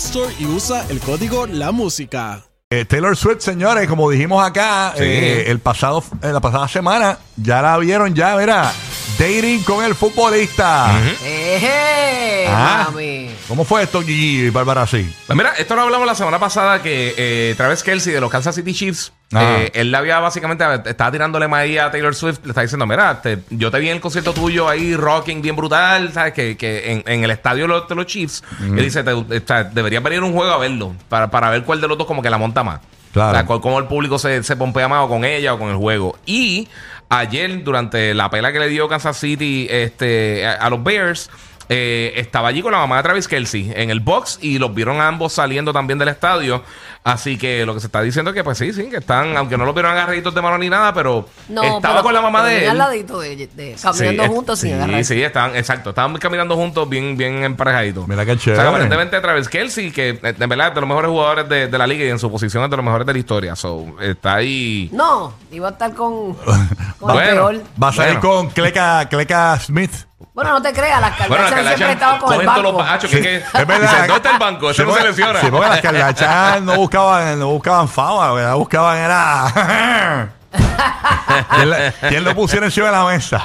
Store y usa el código La Música. Eh, Taylor Swift, señores, como dijimos acá Sí. eh, el pasado, eh, la pasada semana, ya la vieron, ya, verá, dating con el futbolista. ¡Eje! Ah. Mami. ¿Cómo fue esto, Gigi y Bárbara? Sí. Pues mira, esto lo hablamos la semana pasada que eh, Travis Kelsey de los Kansas City Chiefs, Ajá. eh, él le había básicamente, estaba tirándole maíz a Taylor Swift, le está diciendo, mira, te- yo te vi en el concierto tuyo ahí, rocking bien brutal, ¿sabes? Que, que en, en el estadio de los, de los Chiefs, él dice, te, o sea, deberías venir a un juego a verlo, para, para ver cuál de los dos como que la monta más. Claro. O el público se, se pompea más o con ella o con el juego. Y ayer, durante la pela que le dio Kansas City este, a los Bears, eh, estaba allí con la mamá de Travis Kelsey en el box y los vieron a ambos saliendo también del estadio. Así que lo que se está diciendo es que, pues sí, sí, que están, aunque no los vieron agarraditos de mano ni nada, pero No, estaba pero- con la mamá de él. al ladito de, de- caminando Sí, juntos sí, sin agarrar. Sí, estaban, exacto. Estaban caminando juntos bien, bien emparejaditos. Mira qué O sea, chévere. que aparentemente Travis Kelsey, que eh, de verdad es de los mejores jugadores de, de la liga y en su posición es de los mejores de la historia. So, está ahí. No, iba a estar con, con el peor. Va a salir Bueno. con Cleca, Cleca Smith. Bueno, no te creas, las Bueno, las Kardashian siempre Kardashian estaban con el todos los banco. bajachos. que- que- Es verdad. Dicen, ¿dónde está el banco? Ese no se lesiona. Sí, porque las Kardashian no buscaban, no buscaban fama, lo que buscaban era... ¿Quién, lo pusiera encima de la mesa?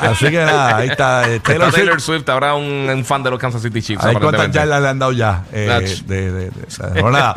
Así que nada, ahí está. eh, Taylor Está Taylor Swift. Swift, ahora un, un fan de los Kansas City Chiefs. Cuántas yardas le han dado ya. eh, de, de, de- o sea, no, nada.